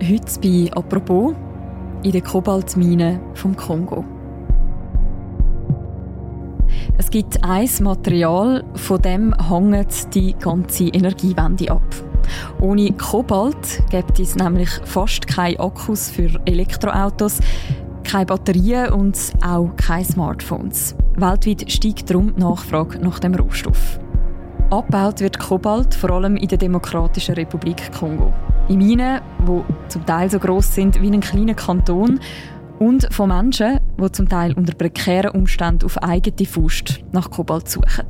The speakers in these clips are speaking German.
Heute bei «Apropos» in der Kobaltmine vom Kongo. Es gibt ein Material, von dem hängt die ganze Energiewende ab. Ohne Kobalt gibt es nämlich fast keine Akkus für Elektroautos, keine Batterien und auch keine Smartphones. Weltweit steigt darum die Nachfrage nach dem Rohstoff. Abgebaut wird Kobalt vor allem in der Demokratischen Republik Kongo. In Minen, die zum Teil so groß sind wie ein kleiner Kanton und von Menschen, die zum Teil unter prekären Umständen auf eigene Faust nach Kobalt suchen.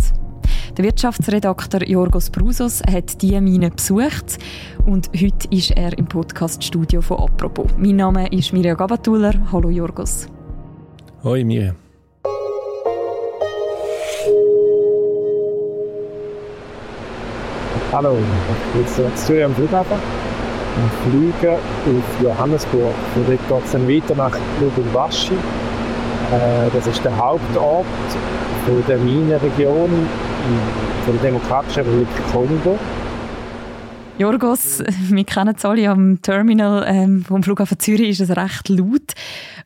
Der Wirtschaftsredakteur Jorgos Brusos hat diese Mine besucht und heute ist er im Podcaststudio von «Apropos». Mein Name ist Mirja Gabatuller. Hallo Jorgos. Hoi Mirja. Hallo, ich bin jetzt Zürich am Flughafen und fliege auf Johannesburg. Von dort geht es dann weiter nach Lubumbashi. Äh, das ist der Hauptort der Minenregion der Demokratischen Republik Kongo. Jorgos, wir kennen es alle am Terminal ähm, vom Flughafen Zürich, ist es recht laut.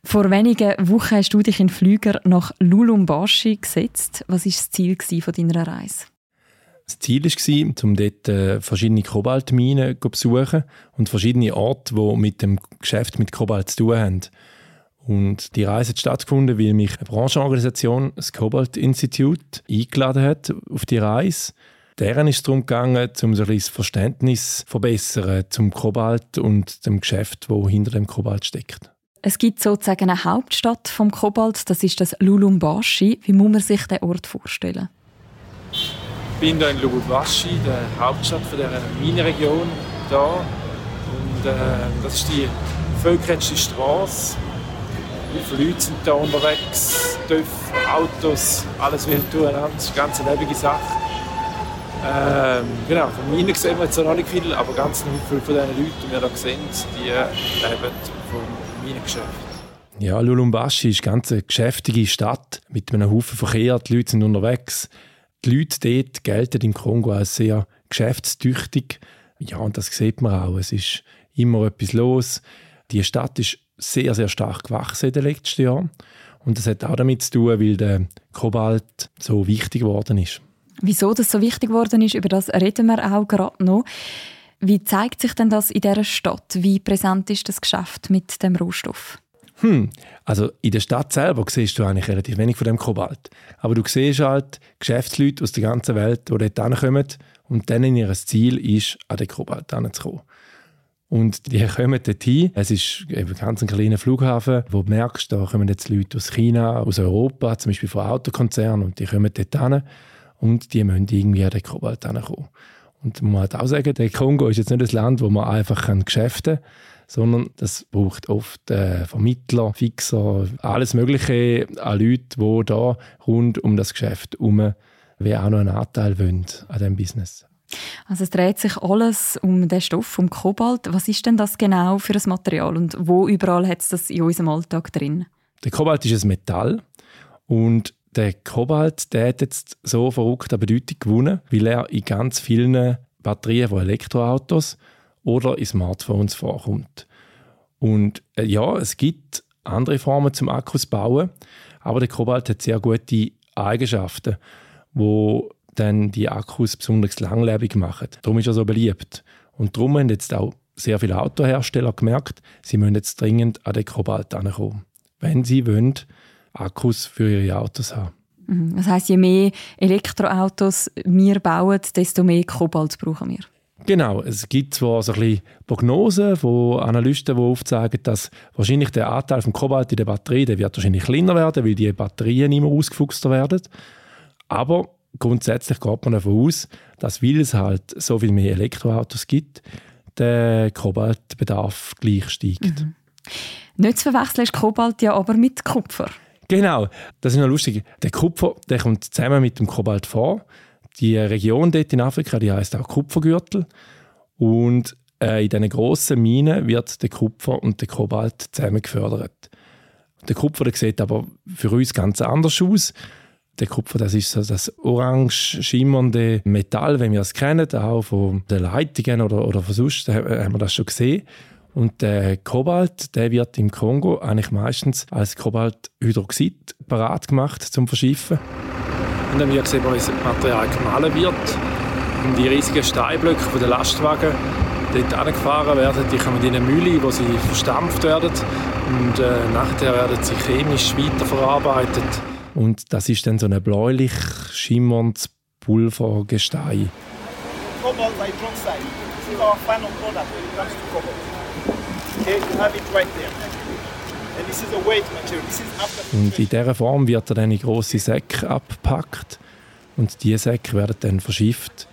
Vor wenigen Wochen hast du dich in Flüger nach Lulumbashi gesetzt. Was war das Ziel deiner Reise? Das Ziel war, um dort äh, verschiedene Kobaltminen zu besuchen und verschiedene Orte, die mit dem Geschäft mit Kobalt zu tun haben. Und die Reise hat stattgefunden, weil mich eine Branchenorganisation, das Cobalt Institute, eingeladen hat auf die Reise. Deren ist es darum gegangen, um so ein das Verständnis zu verbessern zum Kobalt und dem Geschäft, wo hinter dem Kobalt steckt. Es gibt sozusagen eine Hauptstadt vom Kobalt, das ist das Lulumbashi. Wie muss man sich den Ort vorstellen? Bin hier in Lubumbashi, der Hauptstadt dieser Minenregion. Da. Und äh, das ist die völkerrechtliche Straße wie viele Leute sind da unterwegs? TÜV, Autos, alles wird durcheinander. Das ist eine ganz lebende Sache. Ähm, genau, von Minen sehen wir jetzt noch nicht viel, aber ganz viele von den Leuten, die wir hier sehen, die leben vom Minengeschäft. Ja, Lulumbashi ist eine ganz geschäftige Stadt mit einem Haufen Verkehr. Die Leute sind unterwegs. Die Leute dort gelten im Kongo als sehr geschäftstüchtig. Ja, und das sieht man auch. Es ist immer etwas los. Die Stadt ist sehr, sehr stark gewachsen in den letzten Jahren. Und das hat auch damit zu tun, weil der Kobalt so wichtig geworden ist. Wieso das so wichtig geworden ist, über das reden wir auch gerade noch. Wie zeigt sich denn das in dieser Stadt? Wie präsent ist das Geschäft mit dem Rohstoff? Hm, also in der Stadt selber siehst du eigentlich relativ wenig von dem Kobalt. Aber du siehst halt Geschäftsleute aus der ganzen Welt, die dort hinkommen und dann in ihr Ziel ist, an den Kobalt hinzukommen. Und die kommen dorthin. Es ist eben ganz ein kleiner Flughafen, wo du merkst, da kommen jetzt Leute aus China, aus Europa, zum Beispiel von Autokonzernen, und die kommen dort hin und die müssen irgendwie an den Kobalt hinkommen. Und man muss auch sagen, der Kongo ist jetzt nicht ein Land, wo man einfach Geschäfte sondern das braucht oft äh, Vermittler, Fixer, alles Mögliche an Leuten, die da rund um das Geschäft herum auch noch einen Anteil wollen an diesem Business. Also es dreht sich alles um den Stoff, um Kobalt. Was ist denn das genau für ein Material und wo überall hat es das in unserem Alltag drin? Der Kobalt ist ein Metall und der Kobalt der hat jetzt so verrückt an Bedeutung gewonnen, weil er in ganz vielen Batterien von Elektroautos oder in Smartphones vorkommt. Und äh, ja, es gibt andere Formen zum Akkus bauen, aber der Kobalt hat sehr gute Eigenschaften, wo dann die Akkus besonders langlebig machen. Darum ist er so beliebt. Und darum haben jetzt auch sehr viele Autohersteller gemerkt, sie müssen jetzt dringend an den Kobalt ankommen, wenn sie wollen, Akkus für ihre Autos haben. Mhm. Das heißt, je mehr Elektroautos wir bauen, desto mehr Kobalt brauchen wir. Genau, es gibt zwar so ein bisschen Prognosen von Analysten, die aufzeigen, dass wahrscheinlich der Anteil von Kobalt in der Batterie der wird wahrscheinlich kleiner werden, weil die Batterien immer ausgefuchster werden. Aber grundsätzlich geht man davon aus, dass weil es halt so viel mehr Elektroautos gibt, der Kobaltbedarf gleich steigt. Mhm. Nicht zu verwechseln ist Kobalt ja aber mit Kupfer. Genau, das ist noch lustig. Der Kupfer der kommt zusammen mit dem Kobalt vor. Die Region dort in Afrika, die heißt auch Kupfergürtel. Und äh, in diesen grossen Minen wird der Kupfer und der Kobalt zusammen gefördert. Der Kupfer der sieht aber für uns ganz anders aus. Der Kupfer, das ist so das orange schimmernde Metall, wenn wir es kennen, auch von den Leitungen oder, oder von sonst, haben wir das schon gesehen. Und der Kobalt, der wird im Kongo eigentlich meistens als Kobalthydroxid parat gemacht zum Verschiffen. Und dann wird gesehen, wie das Material gemahlen wird. Und die riesigen Steinblöcke von den Lastwagen dort angefahren werden, die kommen in eine Mühle, wo sie verstampft werden. Und äh, nachher werden sie chemisch weiterverarbeitet. Und das ist dann so ein bläulich schimmerndes Pulvergestein. Cobalt hydroxide. This is our final product when it comes to cobalt. Okay, you have it right there. Und in dieser Form wird er dann in grosse Säcke abgepackt. Und diese Säcke werden dann verschifft.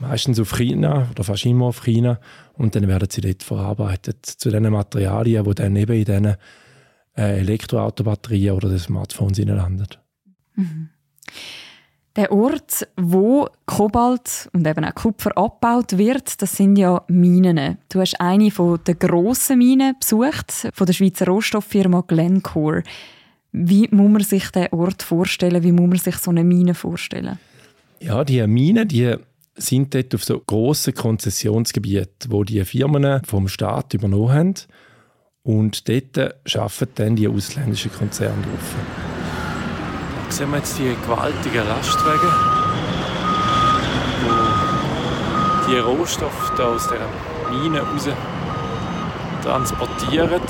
Meistens auf China oder fast immer auf China. Und dann werden sie dort verarbeitet zu den Materialien, die dann eben in diesen äh, Elektroautobatterien oder den Smartphones landen. Mhm. Der Ort, wo Kobalt und eben auch Kupfer abgebaut wird, das sind ja Minen. Du hast eine von der grossen Minen besucht, von der Schweizer Rohstofffirma Glencore. Wie muss man sich den Ort vorstellen? Wie muss man sich so eine Mine vorstellen? Ja, die Minen, die sind dort auf so grossen Konzessionsgebieten, wo die Firmen vom Staat übernommen haben. Und dort arbeiten dann die ausländischen Konzerne drauf sehen wir jetzt die gewaltigen Lastwagen, wo die Rohstoffe da aus der Mine raus transportieren.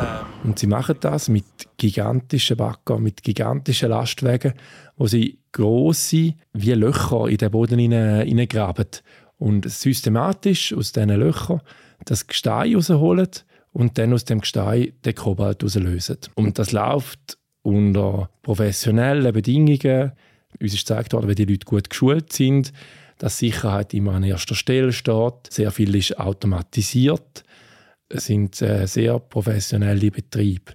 Ähm, und sie machen das mit gigantischen Bagger, mit gigantischen Lastwagen, wo sie grosse wie Löcher in den Boden hineingraben und systematisch aus diesen Löchern das Gestein rausholen und dann aus dem Gestein den Kobalt rauslösen. Und das läuft unter professionellen Bedingungen. Uns ist gezeigt worden, wenn die Leute gut geschult sind, dass Sicherheit immer an erster Stelle steht. Sehr viel ist automatisiert. Es sind äh, sehr professionelle Betriebe.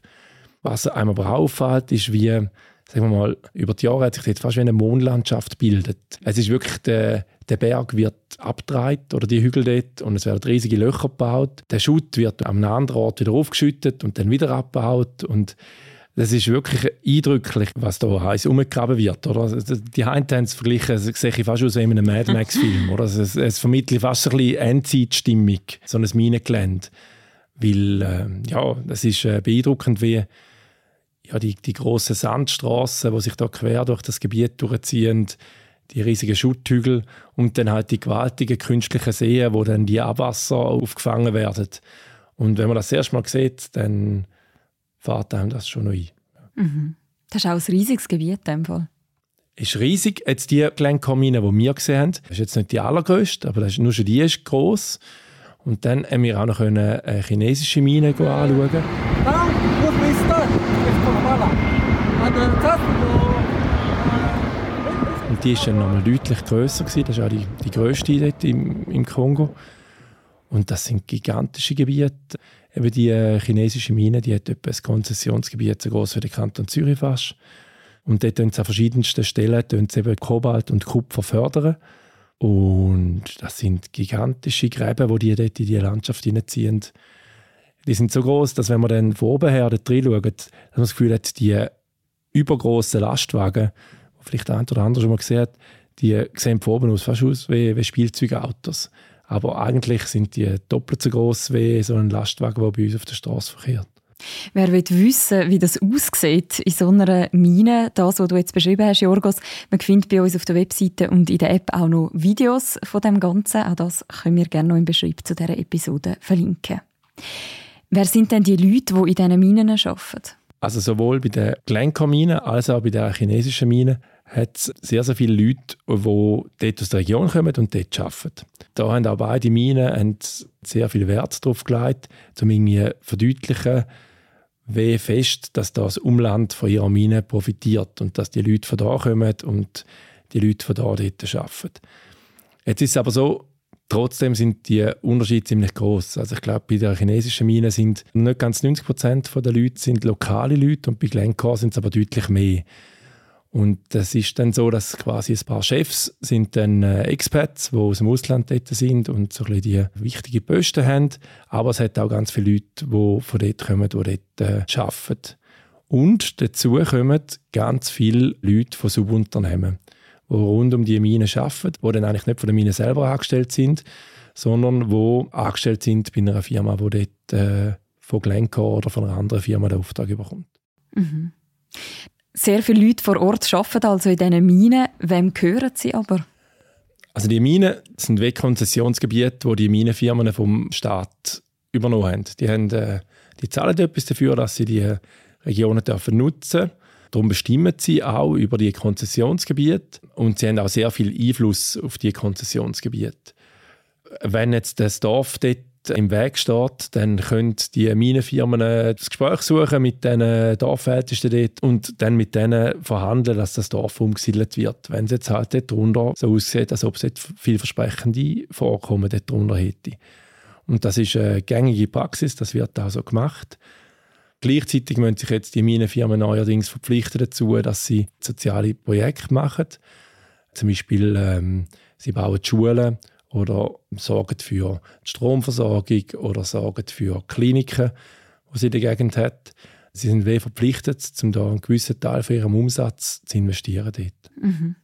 Was einem aber auffällt, ist, wie sagen wir mal, über die Jahre hat sich jetzt fast wie eine Mondlandschaft bildet. Es ist wirklich, der, der Berg wird abgedreht oder die Hügel dort und es werden riesige Löcher gebaut. Der Schutt wird am anderen Ort wieder aufgeschüttet und dann wieder abgebaut und das ist wirklich eindrücklich, was da heiß umgegraben wird. Oder? Die einen haben es verglichen, das sehe ich fast aus in einem Mad Max-Film. Es, es vermittelt fast ein bisschen Endzeitstimmung, so ein Minengelände. Weil, äh, ja, das ist äh, beeindruckend, wie ja, die, die grossen Sandstraßen, die sich da quer durch das Gebiet durchziehen, die riesigen Schutthügel und dann halt die gewaltigen künstlichen Seen, wo dann die Abwasser aufgefangen werden. Und wenn man das erste Mal sieht, dann fährt einem das schon noch ein. Mhm. Das ist auch ein riesiges Gebiet in dem Fall. Ist riesig. Jetzt die Glencore-Mine, die wir gesehen haben, das ist jetzt nicht die allergrößte, aber das ist, nur schon die ist gross. Und dann haben wir auch noch eine chinesische Mine anschauen. Und die war dann nochmal deutlich grösser. Das ist auch die, die grösste dort im, im Kongo. Und das sind gigantische Gebiete. Eben die äh, chinesische Mine, die hat etwa ein Konzessionsgebiet so groß wie der Kanton Zürich fast. Und dort tun sie an verschiedensten Stellen eben Kobalt und Kupfer fördern. Und das sind gigantische Gräben, die die dort in die Landschaft hineinziehen. Die sind so groß, dass wenn man dann von oben her dort reinschaut, dass man das Gefühl hat, die übergroßen Lastwagen, die vielleicht ein oder andere schon mal gesehen hat, die sehen von oben aus fast aus wie, wie Spielzeugautos. Aber eigentlich sind die doppelt so groß wie so ein Lastwagen, der bei uns auf der Straße verkehrt. Wer will wissen, wie das aussieht in so einer Mine, das, was du jetzt beschrieben hast, Jorgos, man findet bei uns auf der Webseite und in der App auch noch Videos von dem Ganzen. Auch das können wir gerne noch im Beschreib zu dieser Episode verlinken. Wer sind denn die Leute, die in diesen Minen arbeiten? Also sowohl bei der Glencore-Mine als auch bei der chinesischen Mine hat es sehr, sehr viele Leute, die dort aus der Region kommen und dort arbeiten. Da haben auch beide Minen haben sehr viel Wert darauf gelegt, um irgendwie verdeutlichen, wie fest dass das Umland von ihrer Mine profitiert und dass die Leute von da kommen und die Leute von da dort arbeiten. Jetzt ist es aber so, trotzdem sind die Unterschiede ziemlich groß. Also ich glaube, bei der chinesischen Mine sind nicht ganz 90 Prozent der Leute sind lokale Leute und bei Glencore sind es aber deutlich mehr. Und das ist dann so, dass quasi ein paar Chefs sind dann äh, Expats, die aus dem Ausland dort sind und so ein die wichtigen Posten haben. Aber es hat auch ganz viele Leute, die von dort kommen, die dort äh, arbeiten. Und dazu kommen ganz viele Leute von Subunternehmen, die rund um die Mine arbeiten, die dann eigentlich nicht von der Mine selber angestellt sind, sondern die angestellt sind bei einer Firma, die dort äh, von Glencore oder von einer anderen Firma den Auftrag bekommt. Mhm. Sehr viele Leute vor Ort arbeiten also in diesen Minen. Wem gehören sie aber? Also die Minen sind Konzessionsgebiete, wo die Minenfirmen vom Staat übernommen haben. Die, haben, äh, die zahlen etwas dafür, dass sie die Regionen dürfen nutzen Darum bestimmen sie auch über die Konzessionsgebiete und sie haben auch sehr viel Einfluss auf die Konzessionsgebiete. Wenn jetzt das Dorf dort im Weg steht, dann können die Minenfirmen das Gespräch suchen mit den Dorfältesten dort und dann mit denen verhandeln, dass das Dorf umgesiedelt wird. Wenn es jetzt halt dort drunter so aussieht, als ob es dort vielversprechende Vorkommen dort drunter hätte. Und das ist eine gängige Praxis, das wird auch so gemacht. Gleichzeitig müssen sich jetzt die Minenfirmen neuerdings verpflichten dazu, dass sie soziale Projekte machen. Zum Beispiel ähm, sie bauen Schulen oder sorgen für die Stromversorgung oder sorgen für Kliniken, die sie in der Gegend hat. Sie sind weh verpflichtet, um da einen gewissen Teil von ihrem Umsatz zu investieren dort. Mhm.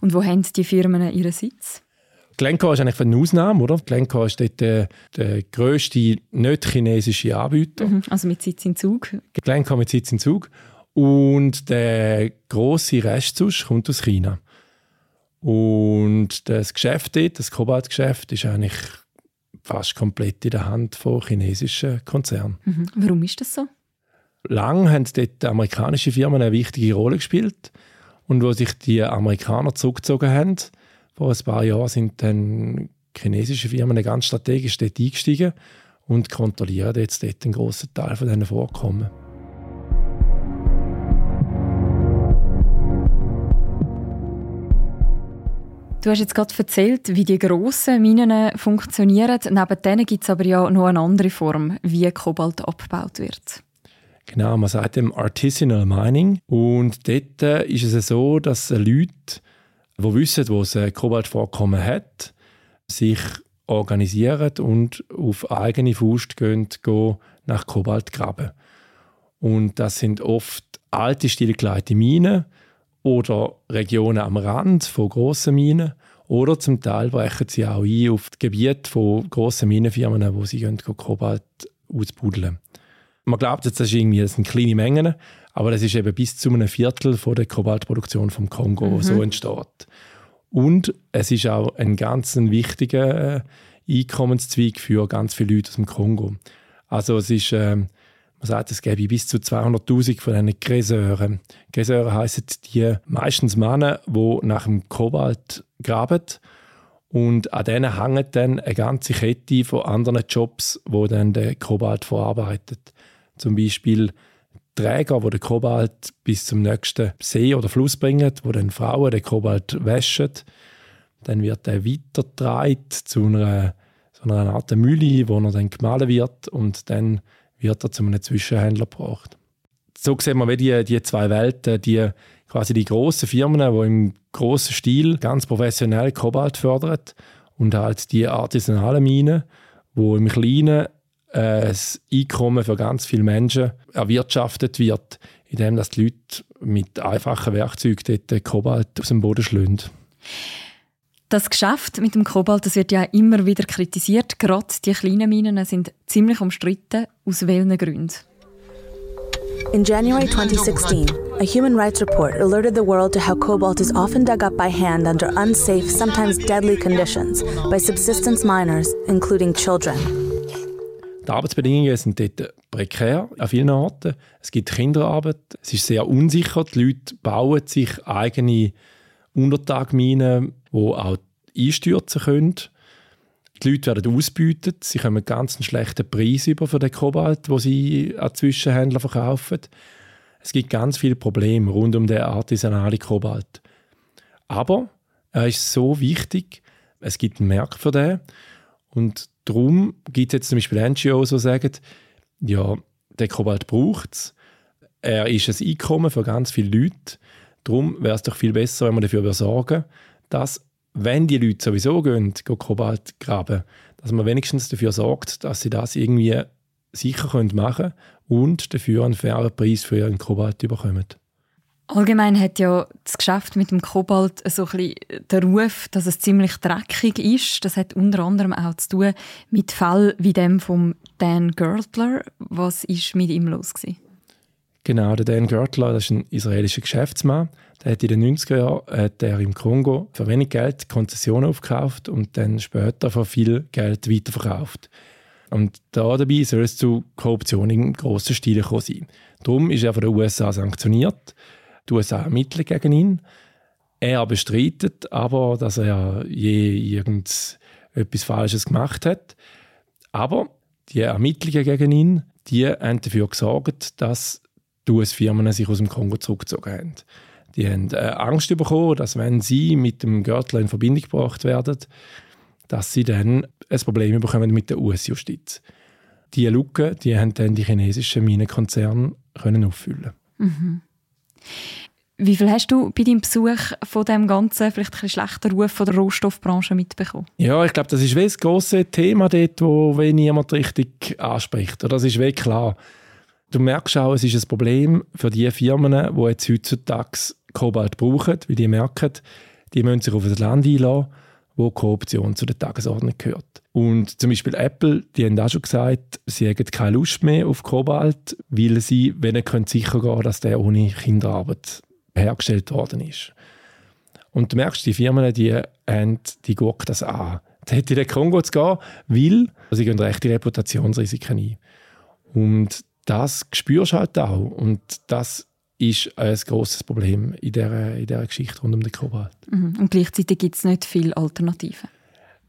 Und wo haben die Firmen ihren Sitz? Glencore ist eigentlich eine Ausnahme, oder? Glencore ist dort der, der grösste nicht-chinesische Anbieter. Mhm, also mit Sitz in Zug. Glencore mit Sitz in Zug. Und der grosse Rest kommt aus China. Und das Geschäft dort, das Kobaltgeschäft, ist eigentlich fast komplett in der Hand von chinesischen Konzernen. Mhm. Warum ist das so? Lang haben dort amerikanische Firmen eine wichtige Rolle gespielt. Und wo sich die Amerikaner zurückgezogen haben, vor ein paar Jahren sind dann chinesische Firmen ganz strategisch dort eingestiegen und kontrollieren jetzt dort einen grossen Teil von diesen Vorkommen. Du hast jetzt gerade erzählt, wie die grossen Minen funktionieren. Neben denen gibt es aber ja noch eine andere Form, wie Kobalt abgebaut wird. Genau, man sagt dem Artisanal Mining. Und dort äh, ist es so, dass Leute die wissen, wo es ein Kobaltvorkommen hat, sich organisieren und auf eigene Faust gehen nach Kobalt graben. Und das sind oft alte, stillgelegte Minen oder Regionen am Rand von grossen Minen. Oder zum Teil brechen sie auch ein auf das Gebiet von grossen Minenfirmen, wo sie gehen, Kobalt ausbuddeln. Man glaubt jetzt, das, ist irgendwie, das sind kleine Mengen, aber das ist eben bis zu einem Viertel von der Kobaltproduktion vom Kongo, mhm. so entsteht. Und es ist auch ein ganz wichtiger äh, Einkommenszweig für ganz viele Leute aus dem Kongo. Also es ist, äh, man sagt, es gäbe bis zu 200'000 von diesen Gräseuren. Gräseure heissen die meistens Männer, die nach dem Kobalt graben und an denen hängt dann eine ganze Kette von anderen Jobs, wo dann der Kobalt verarbeitet. Zum Beispiel Träger, die den Kobalt bis zum nächsten See oder Fluss bringen, wo dann Frauen den Kobalt waschen. Dann wird er weitergetragen zu einer, so einer Art Mühle, wo er dann gemahlen wird und dann wird er zu einem Zwischenhändler gebracht. So sehen wir wie die, die zwei Welten, die quasi die grossen Firmen, die im grossen Stil ganz professionell Kobalt fördern und halt die artisanalen Minen, wo im Kleinen ein Einkommen für ganz viele Menschen erwirtschaftet wird, indem die Leute mit einfachen Werkzeugen dort Kobalt aus dem Boden schlagen. Das Geschäft mit dem Kobalt das wird ja immer wieder kritisiert. Gerade die kleinen Minen sind ziemlich umstritten. Aus welchen Gründen? In January 2016, a human rights report alerted the world to how cobalt is often dug up by hand under unsafe, sometimes deadly conditions by subsistence miners, including children. Die Arbeitsbedingungen sind dort prekär an vielen Orten. Es gibt Kinderarbeit. Es ist sehr unsicher. Die Leute bauen sich eigene Untertagminen, die auch einstürzen können. Die Leute werden ausgebeutet. Sie kommen ganz schlechten Preis über für den Kobalt, wo sie an Zwischenhändler verkaufen. Es gibt ganz viele Probleme rund um den artisanalen Kobalt. Aber er ist so wichtig. Es gibt einen Markt für den. Und darum gibt es jetzt zum Beispiel NGOs, die sagen, ja, der Kobalt braucht es. Er ist ein Einkommen für ganz viele Leute. Darum wäre es doch viel besser, wenn wir dafür sorgen dass, wenn die Leute sowieso gehen, gehen Kobalt graben, dass man wenigstens dafür sorgt, dass sie das irgendwie sicher machen können und dafür einen fairen Preis für ihren Kobalt bekommen. Allgemein hat ja das Geschäft mit dem Kobalt so ein bisschen den Ruf, dass es ziemlich dreckig ist. Das hat unter anderem auch zu tun mit Fällen wie dem von Dan Gertler. Was ist mit ihm los gewesen? Genau, der Dan Gertler, das ist ein israelischer Geschäftsmann. Der hat in den 90er Jahren hat er im Kongo für wenig Geld Konzessionen aufgekauft und dann später für viel Geld weiterverkauft. Und da dabei soll es zu Korruption im grossen Stil gekommen sein. Darum ist er von den USA sanktioniert die USA ermitteln gegen ihn. Er bestreitet aber, dass er je irgendetwas Falsches gemacht hat. Aber die Ermittlungen gegen ihn, die haben dafür gesorgt, dass die US-Firmen sich aus dem Kongo zurückgezogen haben. Die haben äh, Angst bekommen, dass wenn sie mit dem Gürtel in Verbindung gebracht werden, dass sie dann ein Problem bekommen mit der US-Justiz. Diese Lücke, die haben dann die chinesischen Minenkonzerne können auffüllen. Mhm. Wie viel hast du bei deinem Besuch von dem ganzen, vielleicht ein schlechten Ruf von der Rohstoffbranche mitbekommen? Ja, ich glaube, das ist das große Thema dort, wo niemand richtig anspricht. Das ist wirklich klar. Du merkst auch, es ist ein Problem für die Firmen, die jetzt heutzutage Kobalt brauchen, weil die merken, die müssen sich auf ein Land einlassen, wo Korruption zu der Tagesordnung gehört. Und zum Beispiel Apple, die haben auch schon gesagt, sie haben keine Lust mehr auf Kobalt, weil sie, wenn sie sicher gehen dass der ohne Kinderarbeit hergestellt worden ist. Und du merkst, die Firmen, die, haben, die gucken das an. Da hätte den Kongo zu gehen, weil sie gehen rechte Reputationsrisiken ein. Und das spürst du halt auch. Und das ist ein grosses Problem in dieser, in dieser Geschichte rund um den Kobalt. Mhm. Und gleichzeitig gibt es nicht viele Alternativen.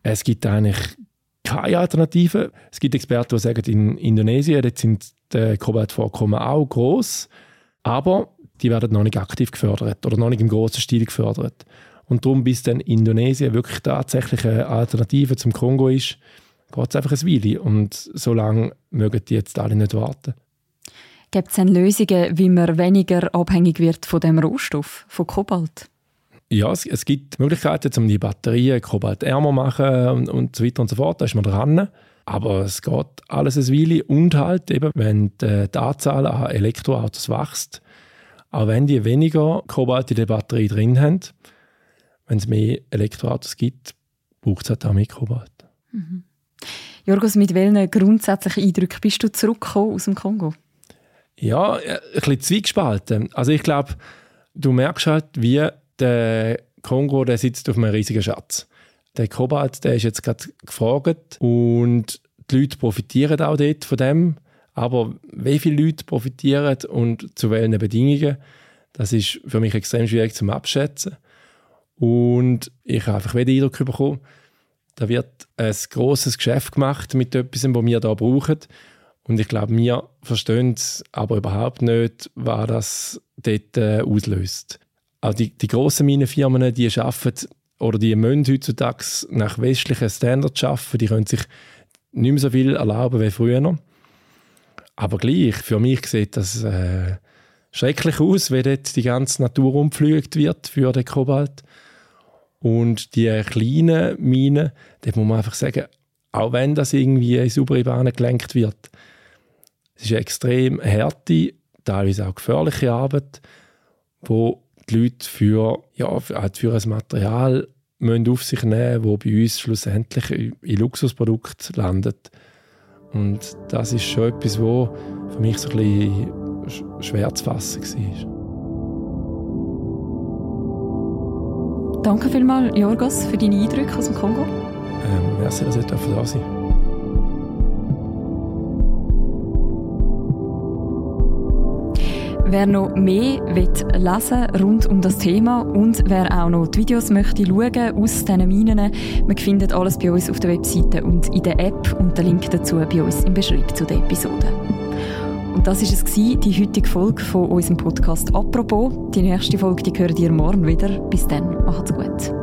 Es gibt eigentlich keine Alternativen. Es gibt Experten, die sagen, in Indonesien dort sind die Kobaltvorkommen auch groß, aber die werden noch nicht aktiv gefördert oder noch nicht im großen Stil gefördert. Und darum, bis dann Indonesien wirklich tatsächlich eine Alternative zum Kongo ist, geht es einfach ein Weile. Und so lange mögen die jetzt alle nicht warten. Gibt es denn Lösungen, wie man weniger abhängig wird von dem Rohstoff, von Kobalt? Ja, es, es gibt Möglichkeiten, um die Batterien kobaltärmer zu machen und, und so weiter und so fort. Da ist man dran. Aber es geht alles ein Weile. Und halt eben, wenn die, die Anzahl an Elektroautos wächst, auch wenn die weniger Kobalt in der Batterie drin haben, wenn es mehr Elektroautos gibt, braucht es halt auch mehr Kobalt. Mhm. Jorgos, mit welchen grundsätzlichen Eindrücken bist du zurückgekommen aus dem Kongo? Ja, ein bisschen zwiegespalten. Also ich glaube, du merkst halt, wie der Kongo, der sitzt auf einem riesigen Schatz. Der Kobalt, der ist jetzt gerade gefragt und die Leute profitieren auch dort von dem. Aber wie viele Leute profitieren und zu welchen Bedingungen, das ist für mich extrem schwierig zu abschätzen. Und ich habe einfach den Eindruck bekommen, da wird ein großes Geschäft gemacht mit etwas, was wir hier brauchen. Und ich glaube, wir verstehen aber überhaupt nicht, was das dort äh, auslöst. Auch die, die grossen Minenfirmen, die arbeiten oder die müssen heutzutage nach westlichen Standards arbeiten, die können sich nicht mehr so viel erlauben wie früher. Aber gleich, für mich sieht das äh, schrecklich aus, wenn dort die ganze Natur umgepflügt wird für den Kobalt. Und die kleinen Minen, da muss man einfach sagen, auch wenn das irgendwie in saubere Bahnen gelenkt wird, es ist eine extrem harte, teilweise auch gefährliche Arbeit, wo die Leute für, ja, für, ein Material müssen auf sich nehmen müssen, das bei uns schlussendlich in Luxusprodukten landet. Und das ist schon etwas, was für mich so ein bisschen schwer zu fassen war. Danke vielmals, Jorgos, für deine Eindrücke aus dem Kongo. Ähm, merci, dass ich da sein durfte. Wer noch mehr will lesen rund um das Thema und wer auch noch die Videos möchte schauen aus diesen Minen, man findet alles bei uns auf der Webseite und in der App und den Link dazu bei uns im Beschreibung zu der Episode. Und das war es, die heutige Folge von unserem Podcast «Apropos». Die nächste Folge die hört ihr morgen wieder. Bis dann, macht's gut.